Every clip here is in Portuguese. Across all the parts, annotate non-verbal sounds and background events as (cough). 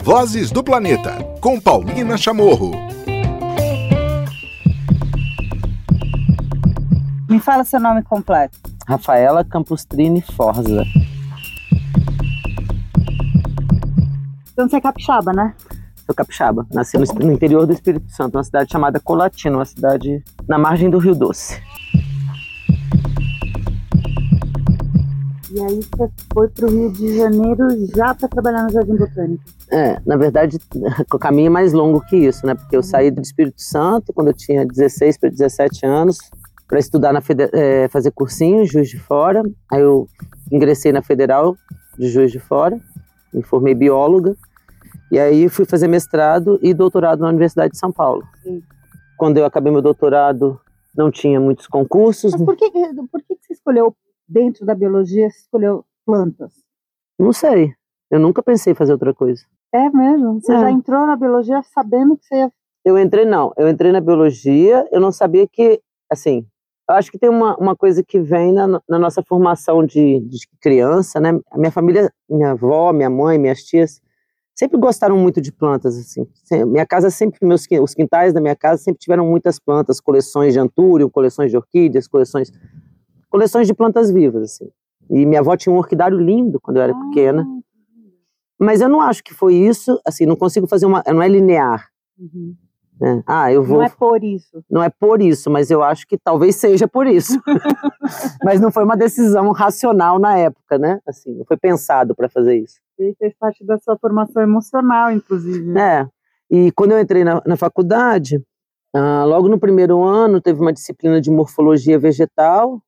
Vozes do Planeta, com Paulina Chamorro. Me fala seu nome completo. Rafaela Campustrini Forza. Então você é capixaba, né? Sou capixaba. Nasci no, no interior do Espírito Santo, uma cidade chamada Colatina, uma cidade na margem do Rio Doce. E aí você foi para o Rio de Janeiro já para trabalhar no Jardim Botânico? É, na verdade, (laughs) o caminho é mais longo que isso, né? Porque eu saí do Espírito Santo quando eu tinha 16 para 17 anos para estudar na é, fazer cursinho em Juiz de Fora. Aí eu ingressei na Federal de Juiz de Fora, me formei bióloga e aí fui fazer mestrado e doutorado na Universidade de São Paulo. Sim. Quando eu acabei meu doutorado, não tinha muitos concursos. Mas por que, por que você escolheu, dentro da biologia, você escolheu plantas? Não sei. Eu nunca pensei em fazer outra coisa. É mesmo? Você é. já entrou na biologia sabendo que você ia... Eu entrei, não. Eu entrei na biologia, eu não sabia que, assim, eu acho que tem uma, uma coisa que vem na, na nossa formação de, de criança, né? A minha família, minha avó, minha mãe, minhas tias, sempre gostaram muito de plantas, assim. Minha casa sempre, meus, os quintais da minha casa sempre tiveram muitas plantas, coleções de antúrio, coleções de orquídeas, coleções, coleções de plantas vivas, assim. E minha avó tinha um orquidário lindo quando eu era ah. pequena. Mas eu não acho que foi isso, assim, não consigo fazer uma, não é linear. Uhum. É. Ah, eu vou. Não é por isso. Não é por isso, mas eu acho que talvez seja por isso. (laughs) mas não foi uma decisão racional na época, né? Assim, não foi pensado para fazer isso. E fez parte da sua formação emocional, inclusive. Né? É. E quando eu entrei na, na faculdade, ah, logo no primeiro ano, teve uma disciplina de morfologia vegetal,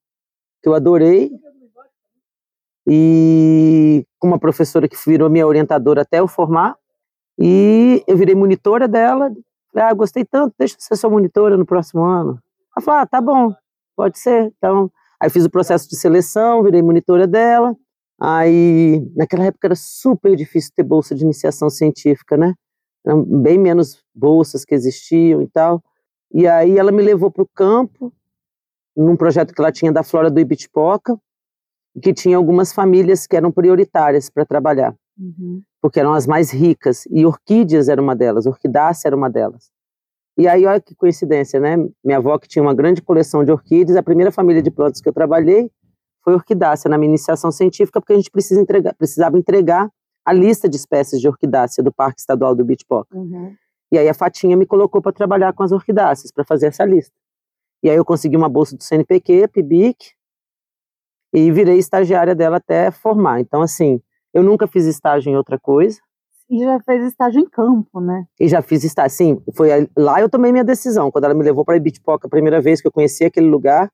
que eu adorei. E com uma professora que virou minha orientadora até eu formar. E eu virei monitora dela, ah, gostei tanto, deixa eu ser sua monitora no próximo ano. Ela falou, ah, tá bom, pode ser. Então, aí fiz o processo de seleção, virei monitora dela. Aí, naquela época era super difícil ter bolsa de iniciação científica, né? Eram bem menos bolsas que existiam e tal. E aí ela me levou para o campo, num projeto que ela tinha da Flora do Ibitipoca, que tinha algumas famílias que eram prioritárias para trabalhar. Uhum porque eram as mais ricas, e orquídeas era uma delas, orquidácea era uma delas. E aí, olha que coincidência, né? Minha avó, que tinha uma grande coleção de orquídeas, a primeira família de plantas que eu trabalhei foi orquidácea na minha iniciação científica, porque a gente precisa entregar, precisava entregar a lista de espécies de orquidácea do Parque Estadual do Bitpoca. Uhum. E aí a Fatinha me colocou para trabalhar com as orquidáceas, para fazer essa lista. E aí eu consegui uma bolsa do CNPq, PIBIC, e virei estagiária dela até formar. Então, assim, eu nunca fiz estágio em outra coisa. E já fez estágio em campo, né? E já fiz estágio, sim. Foi lá eu tomei minha decisão. Quando ela me levou para Ibitipoca a primeira vez que eu conheci aquele lugar,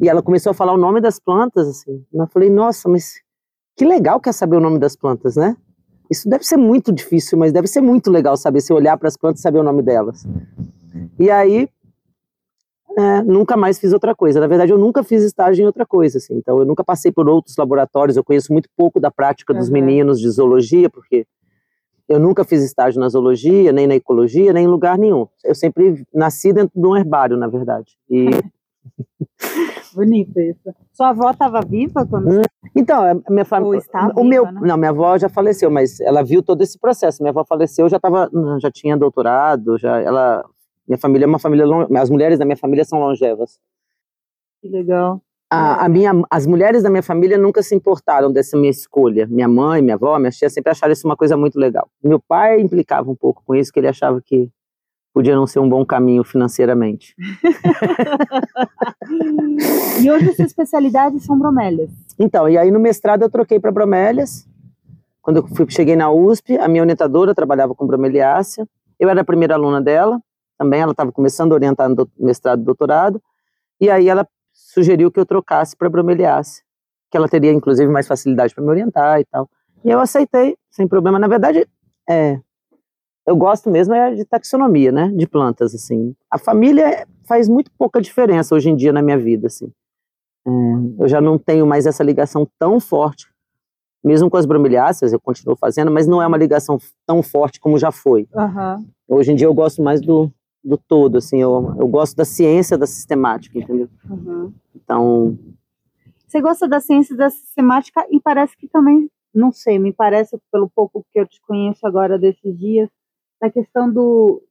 e ela começou a falar o nome das plantas, assim. Eu falei, nossa, mas que legal que é saber o nome das plantas, né? Isso deve ser muito difícil, mas deve ser muito legal saber se olhar para as plantas e saber o nome delas. E aí é, nunca mais fiz outra coisa. Na verdade, eu nunca fiz estágio em outra coisa, assim. Então, eu nunca passei por outros laboratórios. Eu conheço muito pouco da prática dos uhum. meninos de zoologia, porque eu nunca fiz estágio na zoologia, nem na ecologia, nem em lugar nenhum. Eu sempre nasci dentro de um herbário, na verdade. E (laughs) Bonito isso. Sua avó estava viva quando? Hum, então, a minha família. O meu, né? não, minha avó já faleceu, mas ela viu todo esse processo. Minha avó faleceu, já tava, já tinha doutorado, já ela minha família é uma família, as mulheres da minha família são longevas. Que legal. A, a, minha, as mulheres da minha família nunca se importaram dessa minha escolha. Minha mãe, minha avó, minha tia sempre acharam isso uma coisa muito legal. Meu pai implicava um pouco com isso, que ele achava que podia não ser um bom caminho financeiramente. (laughs) e hoje as especialidades são bromélias. Então, e aí no mestrado eu troquei para bromélias. Quando eu fui, cheguei na USP, a minha orientadora trabalhava com bromeliácea. Eu era a primeira aluna dela também, ela estava começando a orientar no mestrado e doutorado, e aí ela sugeriu que eu trocasse para bromeliácea, que ela teria inclusive mais facilidade para me orientar e tal. E eu aceitei, sem problema. Na verdade, é, eu gosto mesmo é de taxonomia, né, de plantas, assim. A família faz muito pouca diferença hoje em dia na minha vida, assim. É, eu já não tenho mais essa ligação tão forte, mesmo com as bromeliáceas, eu continuo fazendo, mas não é uma ligação tão forte como já foi. Uhum. Hoje em dia eu gosto mais do, do todo, assim, eu, eu gosto da ciência da sistemática, entendeu? Uhum. Então... Você gosta da ciência da sistemática e parece que também, não sei, me parece pelo pouco que eu te conheço agora desses dias, da questão do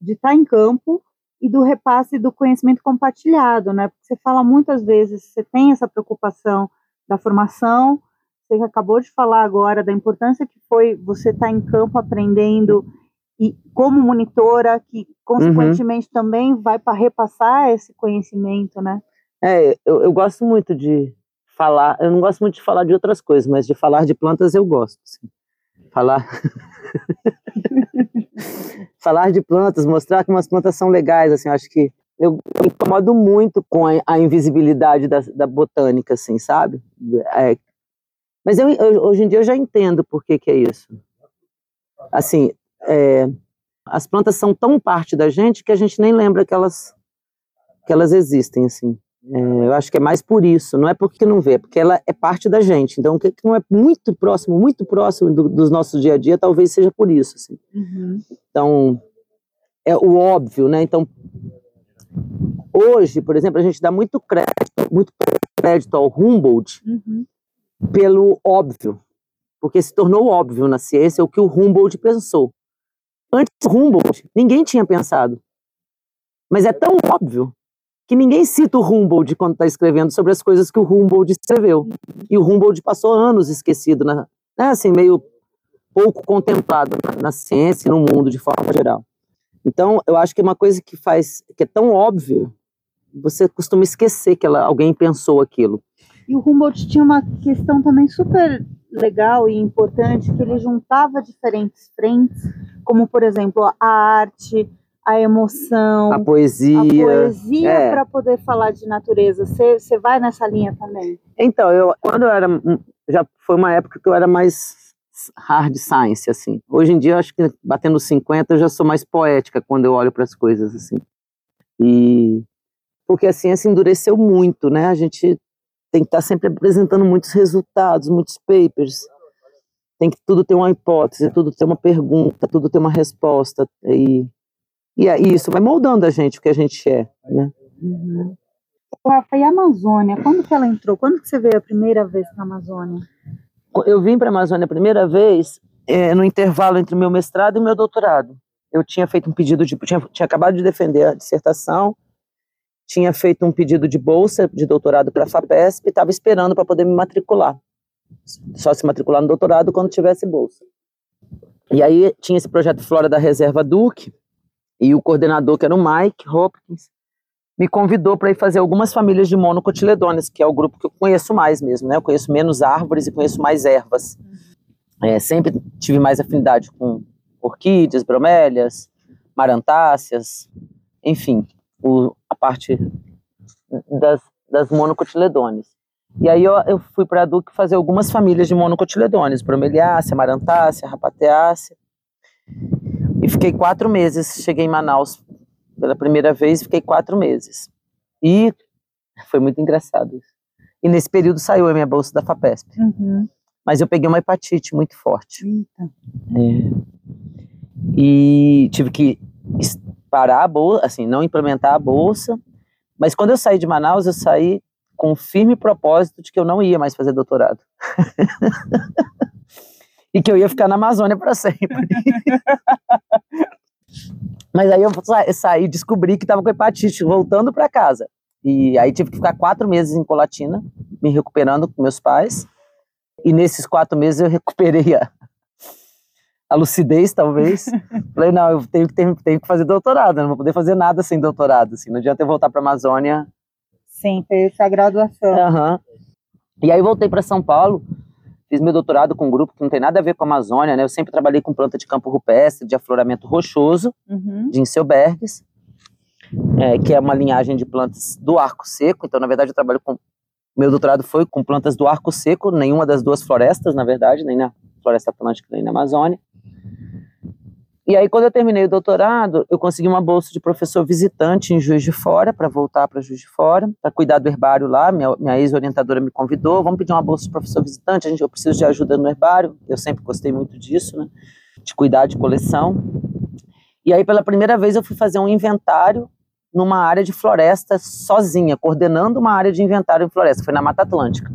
de estar em campo e do repasse do conhecimento compartilhado, né? Porque você fala muitas vezes, você tem essa preocupação da formação, você acabou de falar agora da importância que foi você estar em campo aprendendo e como monitora, que consequentemente uhum. também vai para repassar esse conhecimento, né? É, eu, eu, gosto muito de falar, eu não gosto muito de falar de outras coisas, mas de falar de plantas eu gosto. Assim. Falar. (laughs) falar de plantas, mostrar que umas plantas são legais, assim, acho que eu me incomodo muito com a, a invisibilidade da, da, botânica, assim, sabe? É, mas eu, eu, hoje em dia eu já entendo por que, que é isso. Assim, é, as plantas são tão parte da gente que a gente nem lembra que elas, que elas existem, assim. É, eu acho que é mais por isso, não é porque não vê, é porque ela é parte da gente. Então, o que não é muito próximo, muito próximo do, dos nossos dia a dia, talvez seja por isso. Assim. Uhum. Então, é o óbvio, né? Então, hoje, por exemplo, a gente dá muito crédito, muito crédito ao Humboldt uhum. pelo óbvio, porque se tornou óbvio na ciência o que o Humboldt pensou. Antes Humboldt, ninguém tinha pensado. Mas é tão óbvio que ninguém cita o Humboldt quando está escrevendo sobre as coisas que o Humboldt escreveu. E o Humboldt passou anos esquecido, né? assim, meio pouco contemplado na ciência e no mundo de forma geral. Então, eu acho que é uma coisa que faz, que é tão óbvio, você costuma esquecer que ela, alguém pensou aquilo. E o Humboldt tinha uma questão também super legal e importante, que ele juntava diferentes frentes, como, por exemplo, a arte, a emoção, a poesia, a poesia é. para poder falar de natureza. Você vai nessa linha também? Então, eu quando eu era já foi uma época que eu era mais hard science assim. Hoje em dia eu acho que batendo 50 eu já sou mais poética quando eu olho para as coisas assim. E porque a ciência endureceu muito, né? A gente tem que estar tá sempre apresentando muitos resultados, muitos papers. Tem que tudo ter uma hipótese, tudo ter uma pergunta, tudo ter uma resposta e e aí isso vai moldando a gente, o que a gente é, né? Uhum. Rafa, e a Amazônia? Quando que ela entrou? Quando que você veio a primeira vez para a Amazônia? Eu vim para a Amazônia a primeira vez é, no intervalo entre o meu mestrado e o meu doutorado. Eu tinha feito um pedido de... Tinha, tinha acabado de defender a dissertação, tinha feito um pedido de bolsa de doutorado para a FAPESP e estava esperando para poder me matricular. Só se matricular no doutorado quando tivesse bolsa. E aí tinha esse projeto Flora da Reserva Duque, e o coordenador, que era o Mike Hopkins, me convidou para ir fazer algumas famílias de monocotiledôneas, que é o grupo que eu conheço mais mesmo, né? Eu conheço menos árvores e conheço mais ervas. É, sempre tive mais afinidade com orquídeas, bromélias, marantáceas, enfim, o, parte das, das monocotiledôneas. E aí eu, eu fui para a Duque fazer algumas famílias de monocotiledôneas, bromeliácea, marantácea, rapateácea. E fiquei quatro meses. Cheguei em Manaus pela primeira vez, fiquei quatro meses. E foi muito engraçado isso. E nesse período saiu a minha bolsa da FAPESP. Uhum. Mas eu peguei uma hepatite muito forte. É. E tive que parar a bolsa, assim, não implementar a bolsa. Mas quando eu saí de Manaus, eu saí com firme propósito de que eu não ia mais fazer doutorado. (laughs) e que eu ia ficar na Amazônia para sempre. (laughs) Mas aí eu saí, descobri que estava com hepatite, voltando para casa. E aí tive que ficar quatro meses em Colatina, me recuperando com meus pais. E nesses quatro meses eu recuperei a, a lucidez, talvez. (laughs) Falei, não, eu tenho que, tenho, tenho que fazer doutorado, não vou poder fazer nada sem doutorado. Assim, não adianta eu voltar para a Amazônia. Sim, fez a graduação. Uhum. E aí voltei para São Paulo Fiz meu doutorado com um grupo que não tem nada a ver com a Amazônia, né? Eu sempre trabalhei com planta de campo rupestre, de afloramento rochoso, uhum. de Inselbergs, é, que é uma linhagem de plantas do arco seco. Então, na verdade, eu trabalho com. Meu doutorado foi com plantas do arco seco, nenhuma das duas florestas, na verdade, nem na Floresta Atlântica nem na Amazônia. E aí, quando eu terminei o doutorado, eu consegui uma bolsa de professor visitante em Juiz de Fora, para voltar para Juiz de Fora, para cuidar do herbário lá. Minha, minha ex-orientadora me convidou, vamos pedir uma bolsa de professor visitante, a gente, eu preciso de ajuda no herbário. Eu sempre gostei muito disso, né? De cuidar de coleção. E aí, pela primeira vez, eu fui fazer um inventário numa área de floresta sozinha, coordenando uma área de inventário em floresta, foi na Mata Atlântica.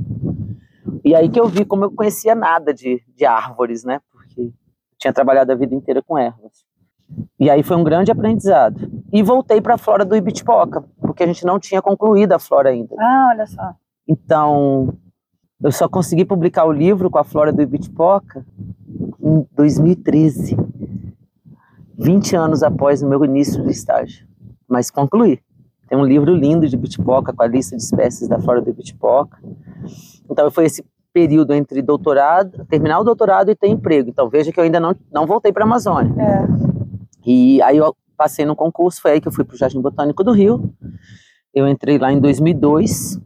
E aí que eu vi como eu conhecia nada de, de árvores, né? Porque tinha trabalhado a vida inteira com ervas. E aí foi um grande aprendizado. E voltei para a flora do Ibitipoca, porque a gente não tinha concluído a flora ainda. Ah, olha só. Então, eu só consegui publicar o livro com a flora do Ibitipoca em 2013. 20 anos após o meu início do estágio. Mas concluí. Tem um livro lindo de Ibitipoca com a lista de espécies da flora do Ibitipoca. Então, foi esse período entre doutorado, terminar o doutorado e ter emprego. Então, veja que eu ainda não, não voltei para a Amazônia. É. E aí eu passei no concurso, foi aí que eu fui para o Jardim Botânico do Rio. Eu entrei lá em 2002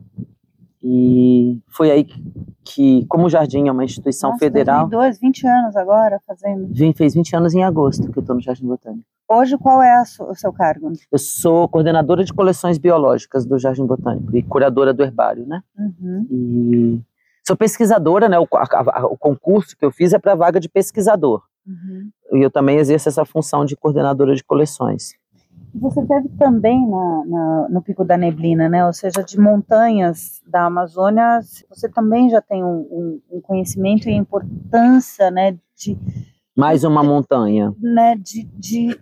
e foi aí que, que como o Jardim é uma instituição Nossa, federal... 2002, 20 anos agora fazendo. Vim, fez 20 anos em agosto que eu estou no Jardim Botânico. Hoje, qual é o seu cargo? Eu sou coordenadora de coleções biológicas do Jardim Botânico e curadora do herbário, né? Uhum. E sou pesquisadora, né? O, a- a- o concurso que eu fiz é para vaga de pesquisador. Uhum. E eu também exerço essa função de coordenadora de coleções. Você teve também na, na- no Pico da Neblina, né? Ou seja, de montanhas da Amazônia, você também já tem um, um- um conhecimento e importância, né? De, Mais uma montanha. né, de, de,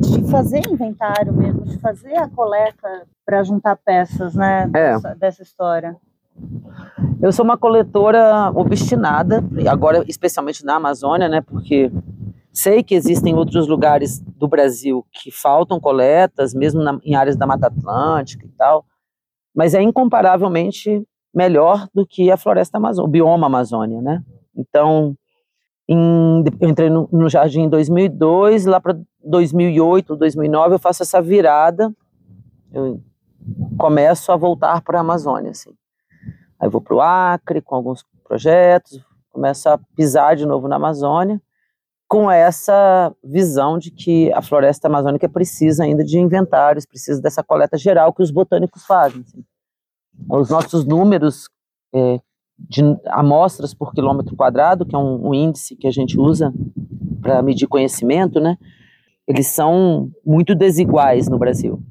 de fazer inventário mesmo, de fazer a coleta para juntar peças, né? É. Dessa, dessa história. Eu sou uma coletora obstinada, agora especialmente na Amazônia, né? Porque sei que existem outros lugares do Brasil que faltam coletas, mesmo na- em áreas da Mata Atlântica e tal, mas é incomparavelmente melhor do que a floresta amazônica, o bioma Amazônia, né? Então, em- eu entrei no, no jardim em 2002, lá para 2008, 2009 eu faço essa virada, eu começo a voltar para a Amazônia, assim. Aí vou para o Acre com alguns projetos, começo a pisar de novo na Amazônia, com essa visão de que a floresta amazônica precisa ainda de inventários, precisa dessa coleta geral que os botânicos fazem. assim. Os nossos números é, de amostras por quilômetro quadrado, que é um, um índice que a gente usa para medir conhecimento, né? Eles são muito desiguais no Brasil.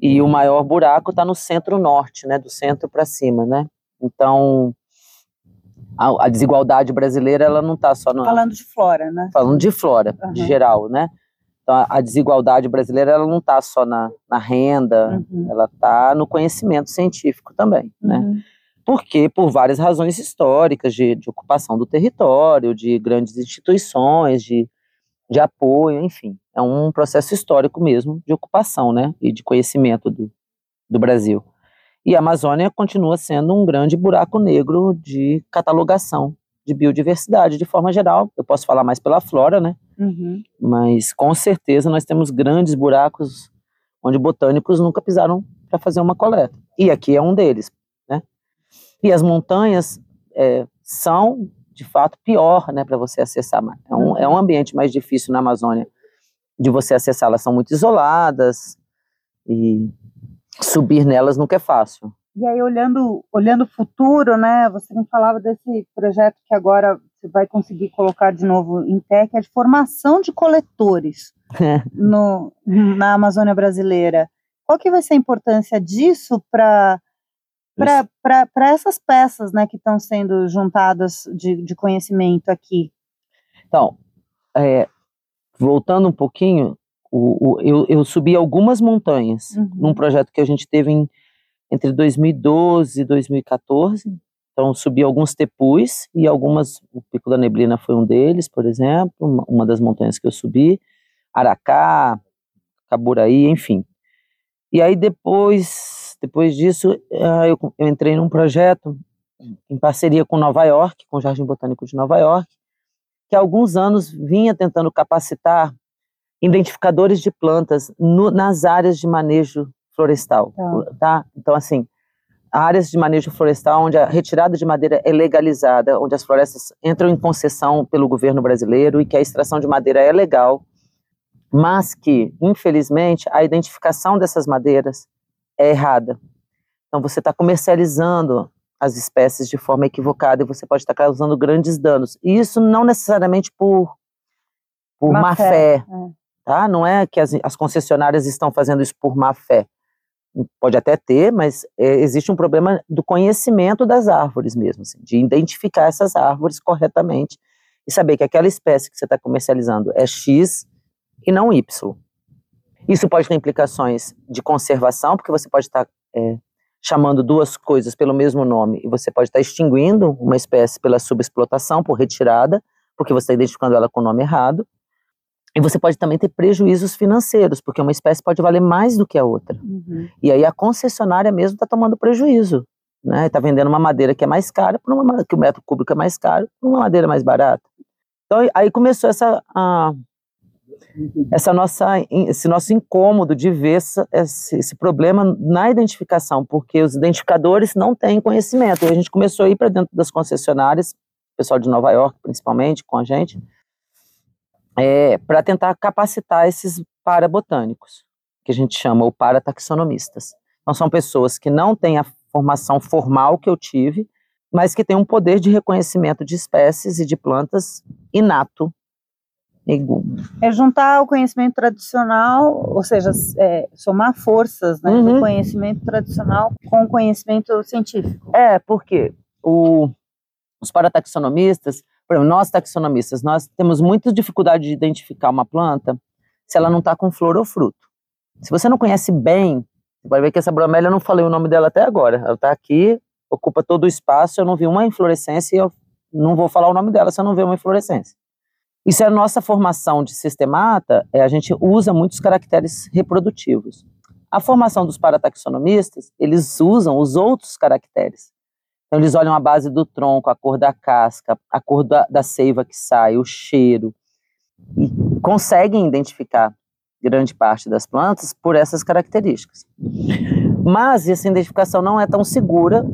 E o maior buraco está no centro-norte, né? Do centro para cima, né? Então, a, a desigualdade brasileira, ela não está só no, Falando de flora, né? falando de flora, de Aham. geral, né? Então, a, a desigualdade brasileira, ela não está só na, na renda, Uhum. ela está no conhecimento científico também, né? Uhum. Porque por várias razões históricas de, de ocupação do território, de grandes instituições, de, de apoio, enfim, é um processo histórico mesmo de ocupação, né? E de conhecimento do, do Brasil. E a Amazônia continua sendo um grande buraco negro de catalogação de biodiversidade de forma geral. Eu posso falar mais pela flora, né? Uhum. Mas com certeza nós temos grandes buracos onde botânicos nunca pisaram para fazer uma coleta. E aqui é um deles, né? E as montanhas é, são, de fato, pior, né, para você acessar. É um, é um ambiente mais difícil na Amazônia de você acessar. Elas são muito isoladas e subir nelas nunca é fácil. E aí, olhando, olhando o futuro, né? Você me falava desse projeto que agora você vai conseguir colocar de novo em pé, que é de formação de coletores (laughs) no, na Amazônia brasileira. Qual que vai ser a importância disso para para essas peças né, que estão sendo juntadas de, de conhecimento aqui? Então, é, voltando um pouquinho, o, o- eu, eu subi algumas montanhas Uhum. num projeto que a gente teve em, entre 2012 e 2014. Então, subi alguns tepus e algumas. O Pico da Neblina foi um deles, por exemplo, uma, uma das montanhas que eu subi. Aracá, Caburaí, enfim. E aí, depois, depois disso, ah, eu, eu entrei num projeto em parceria com Nova York, com o Jardim Botânico de Nova York, que há alguns anos vinha tentando capacitar identificadores de plantas no- nas áreas de manejo florestal, Tá. tá? Então, assim, áreas de manejo florestal onde a retirada de madeira é legalizada, onde as florestas entram em concessão pelo governo brasileiro e que a extração de madeira é legal, mas que, infelizmente, a identificação dessas madeiras é errada. Então, você está comercializando as espécies de forma equivocada e você pode estar causando grandes danos. E isso não necessariamente por, por Má má, fé, fé, é. Tá? Não é que as, as concessionárias estão fazendo isso por má fé. Pode até ter, mas é, existe um problema do conhecimento das árvores mesmo, assim, de identificar essas árvores corretamente e saber que aquela espécie que você está comercializando é X e não Y. Isso pode ter implicações de conservação, porque você pode estar tá, é, chamando duas coisas pelo mesmo nome e você pode estar tá extinguindo uma espécie pela subexplotação, por retirada, porque você está identificando ela com o nome errado. E você pode também ter prejuízos financeiros, porque uma espécie pode valer mais do que a outra. Uhum. E aí a concessionária mesmo está tomando prejuízo. Né? Está vendendo uma madeira que é mais cara, por uma, que o metro cúbico é mais caro, por uma madeira mais barata. Então aí começou essa, a, essa nossa, esse nosso incômodo de ver esse, esse, problema na identificação, porque os identificadores não têm conhecimento. E a gente começou a ir para dentro das concessionárias, pessoal de Nova York principalmente, com a gente, é, para tentar capacitar esses parabotânicos, que a gente chama o parataxonomistas. Então, são pessoas que não têm a formação formal que eu tive, mas que têm um poder de reconhecimento de espécies e de plantas inato. É juntar o conhecimento tradicional, ou seja, é, somar forças né, uhum. do conhecimento tradicional com o conhecimento científico. É, porque o, os parataxonomistas por exemplo, nós taxonomistas, nós temos muita dificuldade de identificar uma planta se ela não está com flor ou fruto. Se você não conhece bem, você vai ver que essa bromélia, eu não falei o nome dela até agora. Ela está aqui, ocupa todo o espaço, eu não vi uma inflorescência e eu não vou falar o nome dela se eu não ver uma inflorescência. Isso é a nossa formação de sistemata, é, a gente usa muitos caracteres reprodutivos. A formação dos parataxonomistas, eles usam os outros caracteres. Então, eles olham a base do tronco, a cor da casca, a cor da, da seiva que sai, o cheiro, e conseguem identificar grande parte das plantas por essas características. Mas essa identificação não é tão segura.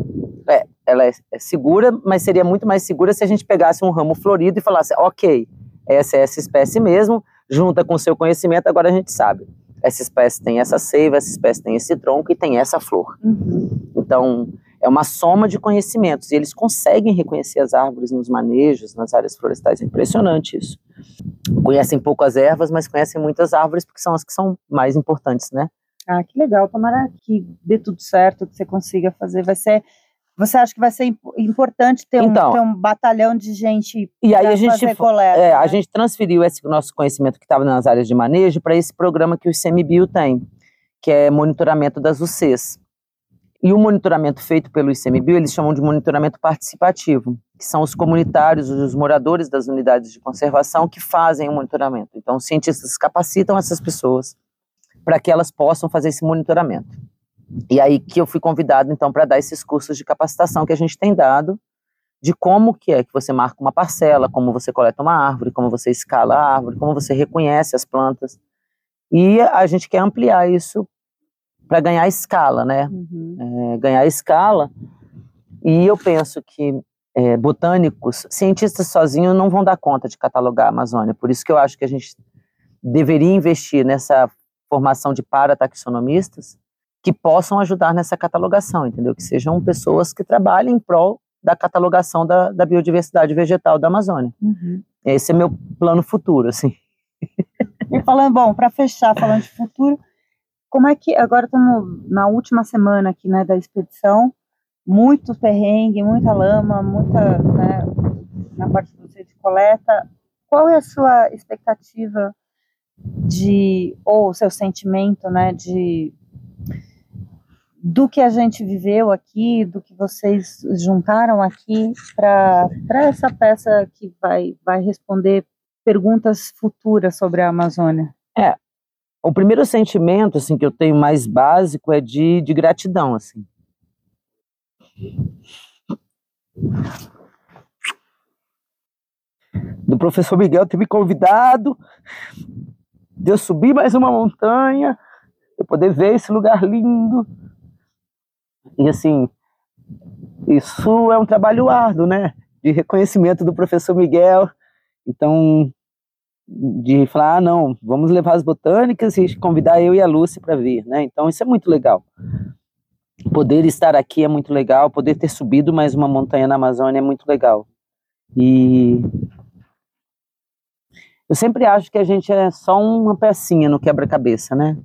É, ela é, é, segura, mas seria muito mais segura se a gente pegasse um ramo florido e falasse, ok, essa é essa espécie mesmo, junta com o seu conhecimento, agora a gente sabe. Essa espécie tem essa seiva, essa espécie tem esse tronco e tem essa flor. Uhum. Então, é uma soma de conhecimentos e eles conseguem reconhecer as árvores nos manejos, nas áreas florestais. É impressionante isso. Conhecem pouco as ervas, mas conhecem muitas árvores porque são as que são mais importantes, né? Ah, que legal. Tomara que dê tudo certo, que você consiga fazer. Vai ser. Você acha que vai ser importante ter, então, um, ter um batalhão de gente e aí a gente coleta, é, né? a gente transferiu esse nosso conhecimento que estava nas áreas de manejo para esse programa que o ICMBio tem, que é monitoramento das UCs. E o monitoramento feito pelo ICMBio, eles chamam de monitoramento participativo, que são os comunitários, os moradores das unidades de conservação que fazem o monitoramento. Então, os cientistas capacitam essas pessoas para que elas possam fazer esse monitoramento. E aí que eu fui convidado, então, para dar esses cursos de capacitação que a gente tem dado, de como que é que você marca uma parcela, como você coleta uma árvore, como você escala a árvore, como você reconhece as plantas. E a gente quer ampliar isso para ganhar escala, né? Uhum. É, ganhar escala. E eu penso que é, botânicos, cientistas sozinhos não vão dar conta de catalogar a Amazônia. Por isso que eu acho que a gente deveria investir nessa formação de parataxonomistas que possam ajudar nessa catalogação, entendeu? Que sejam pessoas que trabalhem em prol da catalogação da, da biodiversidade vegetal da Amazônia. Uhum. Esse é meu plano futuro, assim. E falando, bom, para fechar, falando de futuro, como é que agora estamos na última semana aqui, né, da expedição, muito perrengue, muita lama, muita, né, na parte do de coleta. Qual é a sua expectativa de ou o seu sentimento, né, de do que a gente viveu aqui, do que vocês juntaram aqui para essa peça que vai vai responder perguntas futuras sobre a Amazônia? É, o primeiro sentimento assim que eu tenho mais básico é de, de gratidão assim. Do professor Miguel ter me convidado de eu subir mais uma montanha eu poder ver esse lugar lindo. E assim isso é um trabalho árduo né? De reconhecimento do professor Miguel. Então de falar, ah, não, vamos levar as botânicas e convidar eu e a Lúcia para vir, né? Então isso é muito legal. Poder estar aqui é muito legal, poder ter subido mais uma montanha na Amazônia é muito legal. E Eu sempre acho que a gente é só uma pecinha no quebra-cabeça, né?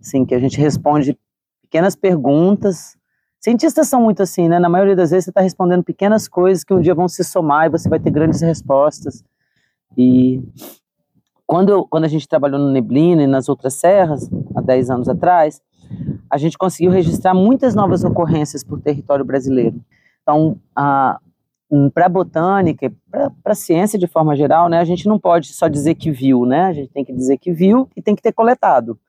Assim, que a gente responde pequenas perguntas. Cientistas são muito assim, né? Na maioria das vezes você está respondendo pequenas coisas que um dia vão se somar e você vai ter grandes respostas. E quando, eu, quando a gente trabalhou no Neblina e nas outras serras, há 10 anos atrás, a gente conseguiu registrar muitas novas ocorrências por território brasileiro. Então, para a botânica, para a ciência de forma geral, né, a gente não pode só dizer que viu, né? A gente tem que dizer que viu e tem que ter coletado.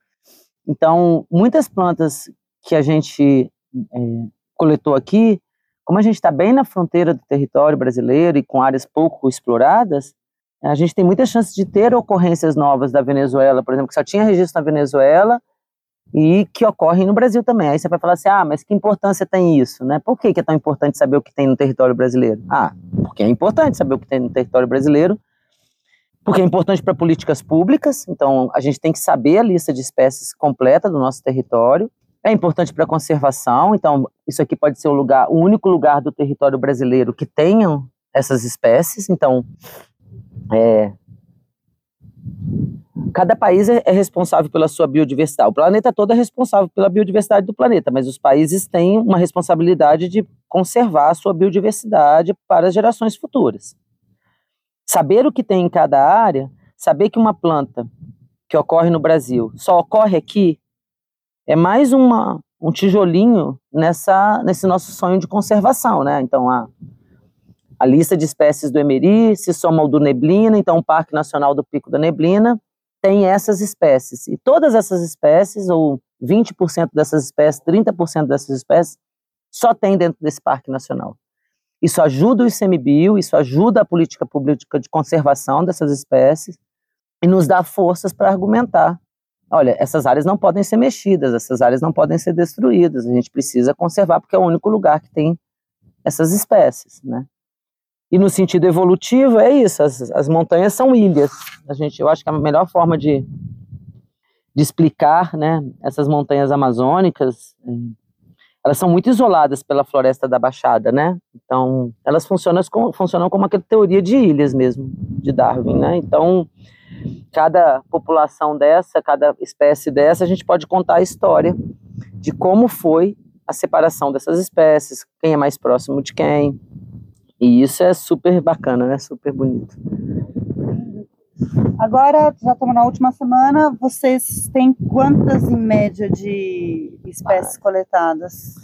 Então, muitas plantas que a gente é, coletou aqui, como a gente está bem na fronteira do território brasileiro e com áreas pouco exploradas, a gente tem muitas chances de ter ocorrências novas da Venezuela, por exemplo, que só tinha registro na Venezuela e que ocorrem no Brasil também. Aí você vai falar assim, ah, mas que importância tem isso, né? Por que, que é tão importante saber o que tem no território brasileiro? Ah, porque é importante saber o que tem no território brasileiro, porque é importante para políticas públicas, então a gente tem que saber a lista de espécies completa do nosso território, é importante para a conservação, então isso aqui pode ser o lugar, o único lugar do território brasileiro que tenham essas espécies, então é, cada país é, é, responsável pela sua biodiversidade. O planeta todo é responsável pela biodiversidade do planeta, mas os países têm uma responsabilidade de conservar a sua biodiversidade para as gerações futuras. Saber o que tem em cada área, saber que uma planta que ocorre no Brasil só ocorre aqui, é mais uma, um tijolinho nessa, nesse nosso sonho de conservação, né? Então, a, a lista de espécies do Emeri se soma ao do Neblina, então o Parque Nacional do Pico da Neblina tem essas espécies. E todas essas espécies, ou 20% dessas espécies, 30% dessas espécies, só tem dentro desse Parque Nacional. Isso ajuda o ICMBio, isso ajuda a política pública de conservação dessas espécies e nos dá forças para argumentar. Olha, essas áreas não podem ser mexidas, essas áreas não podem ser destruídas, a gente precisa conservar porque é o único lugar que tem essas espécies, né? E no sentido evolutivo é isso, as, as montanhas são ilhas. A gente, eu acho que a melhor forma de, de explicar, né, essas montanhas amazônicas, é, elas são muito isoladas pela floresta da Baixada, né? Então, elas funcionam, funcionam como aquela teoria de ilhas mesmo, de Darwin, né? Então, cada população dessa, cada espécie dessa, a gente pode contar a história de como foi a separação dessas espécies, quem é mais próximo de quem, e isso é super bacana, né? Super bonito. Agora, já estamos na última semana, vocês têm quantas em média de espécies ah, coletadas?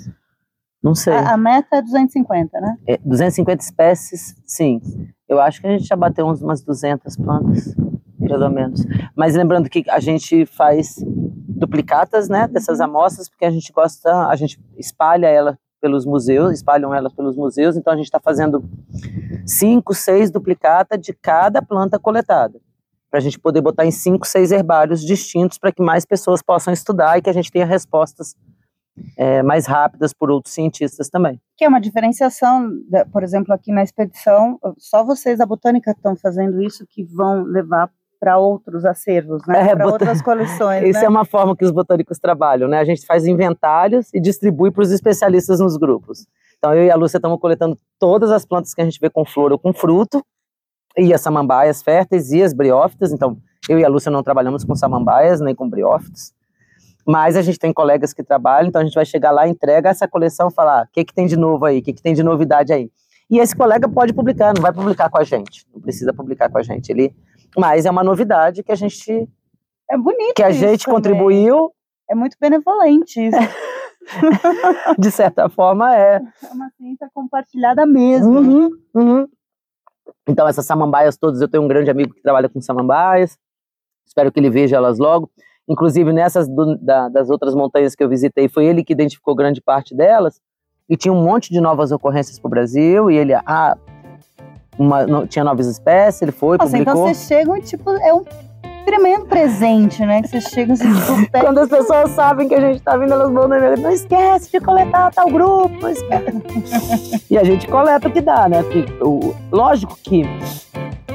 Não sei. A, a, meta é 250, né? É, 250 espécies, sim. Eu acho que a gente já bateu uns, umas 200 plantas, pelo menos. Mas lembrando que a gente faz duplicatas, né, dessas uhum. amostras, porque a gente gosta, a gente espalha ela pelos museus, espalham elas pelos museus, então a gente está fazendo cinco, seis duplicatas de cada planta coletada, para a gente poder botar em cinco, seis herbários distintos para que mais pessoas possam estudar e que a gente tenha respostas é, mais rápidas por outros cientistas também. Que é uma diferenciação, por exemplo, aqui na expedição, só vocês da Botânica estão fazendo isso, que vão levar para outros acervos, né? É, para outras coleções. (laughs) Isso né? é uma forma que os botânicos trabalham, né? A gente faz inventários e distribui para os especialistas nos grupos. Então eu e a Lúcia estamos coletando todas as plantas que a gente vê com flor ou com fruto, e as samambaias férteis e as briófitas. Então eu e a Lúcia não trabalhamos com samambaias nem com briófitas, mas a gente tem colegas que trabalham, então a gente vai chegar lá, entrega essa coleção, falar o que, que tem de novo aí, o que, que tem de novidade aí. E esse colega pode publicar, não vai publicar com a gente, não precisa publicar com a gente. Ele mas é uma novidade que a gente. É bonito. Que a gente também. contribuiu. É muito benevolente isso. (laughs) De certa forma, é. É uma ciência compartilhada mesmo. Uhum, uhum. Então, essas samambaias todas, eu tenho um grande amigo que trabalha com samambaias. Espero que ele veja elas logo. Inclusive, nessas do, da, das outras montanhas que eu visitei, foi ele que identificou grande parte delas. E tinha um monte de novas ocorrências para o Brasil. E ele, ah, uma, tinha novas espécies, ele foi, Nossa, então publicou. então vocês chegam, tipo, é um tremendo presente, né? Que vocês chegam assim, tipo, (laughs) Quando as pessoas sabem que a gente tá vindo, elas vão né? não esquece de coletar tal grupo, esquece. (laughs) e a gente coleta o que dá, né? Porque, o, lógico que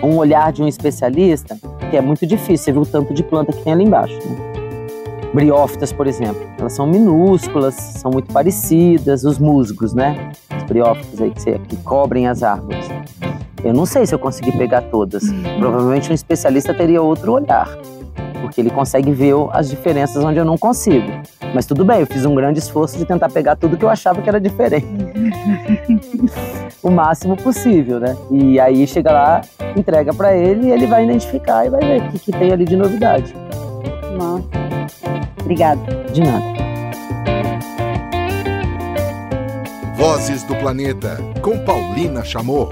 um olhar de um especialista, que é muito difícil, você viu o tanto de planta que tem ali embaixo, né? Briófitas, por exemplo, elas são minúsculas, são muito parecidas, os musgos, né? Os briófitas aí que, que cobrem as árvores. Eu não sei se eu consegui pegar todas. Provavelmente um especialista teria outro olhar, porque ele consegue ver as diferenças onde eu não consigo. Mas tudo bem, eu fiz um grande esforço de tentar pegar tudo que eu achava que era diferente. (laughs) o máximo possível, né? E aí chega lá, entrega para ele e ele vai identificar e vai ver o que, que tem ali de novidade. Nossa. Obrigada. De nada. Vozes do Planeta, com Paulina Chamorro.